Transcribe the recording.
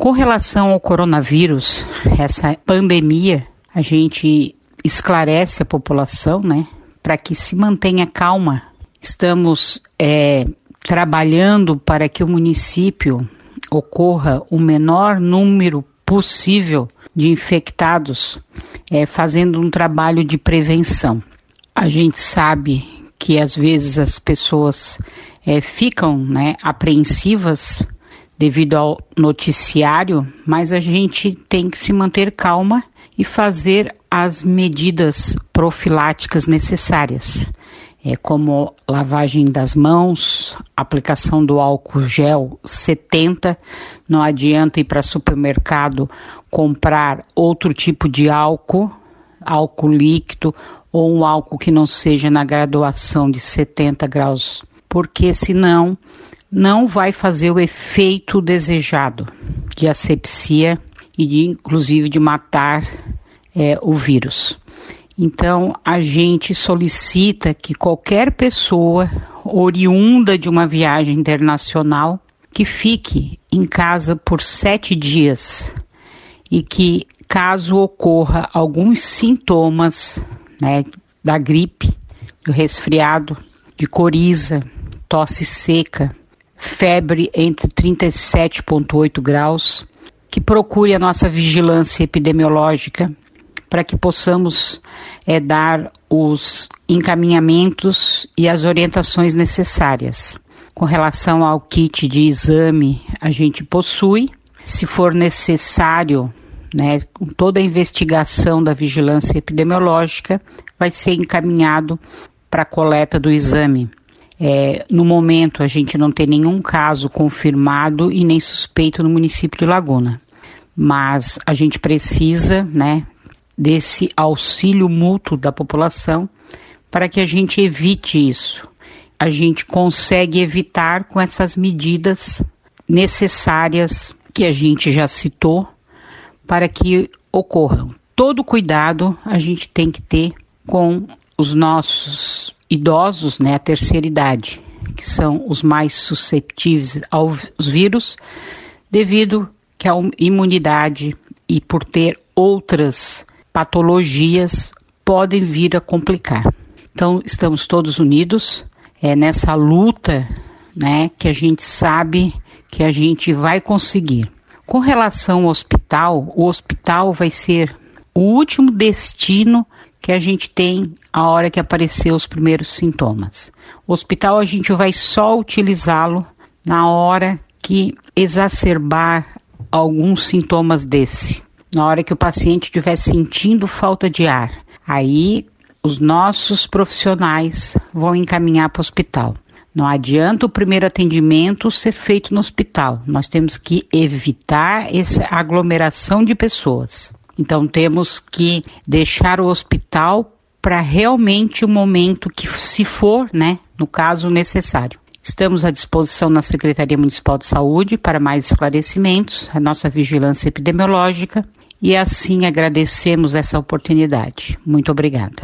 Com relação ao coronavírus, essa pandemia, a gente esclarece a população, né, para que se mantenha calma. Estamos é, trabalhando para que o município ocorra o menor número possível de infectados, é, fazendo um trabalho de prevenção. A gente sabe que às vezes as pessoas é, ficam né, apreensivas devido ao noticiário, mas a gente tem que se manter calma e fazer as medidas profiláticas necessárias, é, como lavagem das mãos, aplicação do álcool gel 70. Não adianta ir para supermercado comprar outro tipo de álcool, álcool líquido ou um álcool que não seja na graduação de 70 graus, porque senão não vai fazer o efeito desejado de asepsia e de, inclusive de matar é, o vírus. Então, a gente solicita que qualquer pessoa oriunda de uma viagem internacional que fique em casa por sete dias e que, caso ocorra alguns sintomas né, da gripe, do resfriado, de coriza, tosse seca, febre entre 37,8 graus, que procure a nossa vigilância epidemiológica para que possamos é, dar os encaminhamentos e as orientações necessárias. Com relação ao kit de exame, a gente possui. Se for necessário, né, com toda a investigação da vigilância epidemiológica, vai ser encaminhado para a coleta do exame. É, no momento, a gente não tem nenhum caso confirmado e nem suspeito no município de Laguna. Mas a gente precisa, né, desse auxílio mútuo da população para que a gente evite isso. A gente consegue evitar com essas medidas necessárias que a gente já citou para que ocorram. Todo cuidado a gente tem que ter com os nossos idosos, né, a terceira idade, que são os mais susceptíveis aos vírus, devido que a imunidade e por ter outras patologias podem vir a complicar. Então, estamos todos unidos é nessa luta, né, que a gente sabe que a gente vai conseguir. Com relação ao hospital, o hospital vai ser o último destino que a gente tem a hora que aparecer os primeiros sintomas. O hospital a gente vai só utilizá-lo na hora que exacerbar alguns sintomas desse. Na hora que o paciente estiver sentindo falta de ar, aí os nossos profissionais vão encaminhar para o hospital. Não adianta o primeiro atendimento ser feito no hospital. Nós temos que evitar essa aglomeração de pessoas. Então temos que deixar o hospital para realmente o momento que se for, né, no caso necessário. Estamos à disposição na Secretaria Municipal de Saúde para mais esclarecimentos, a nossa vigilância epidemiológica e assim agradecemos essa oportunidade. Muito obrigada.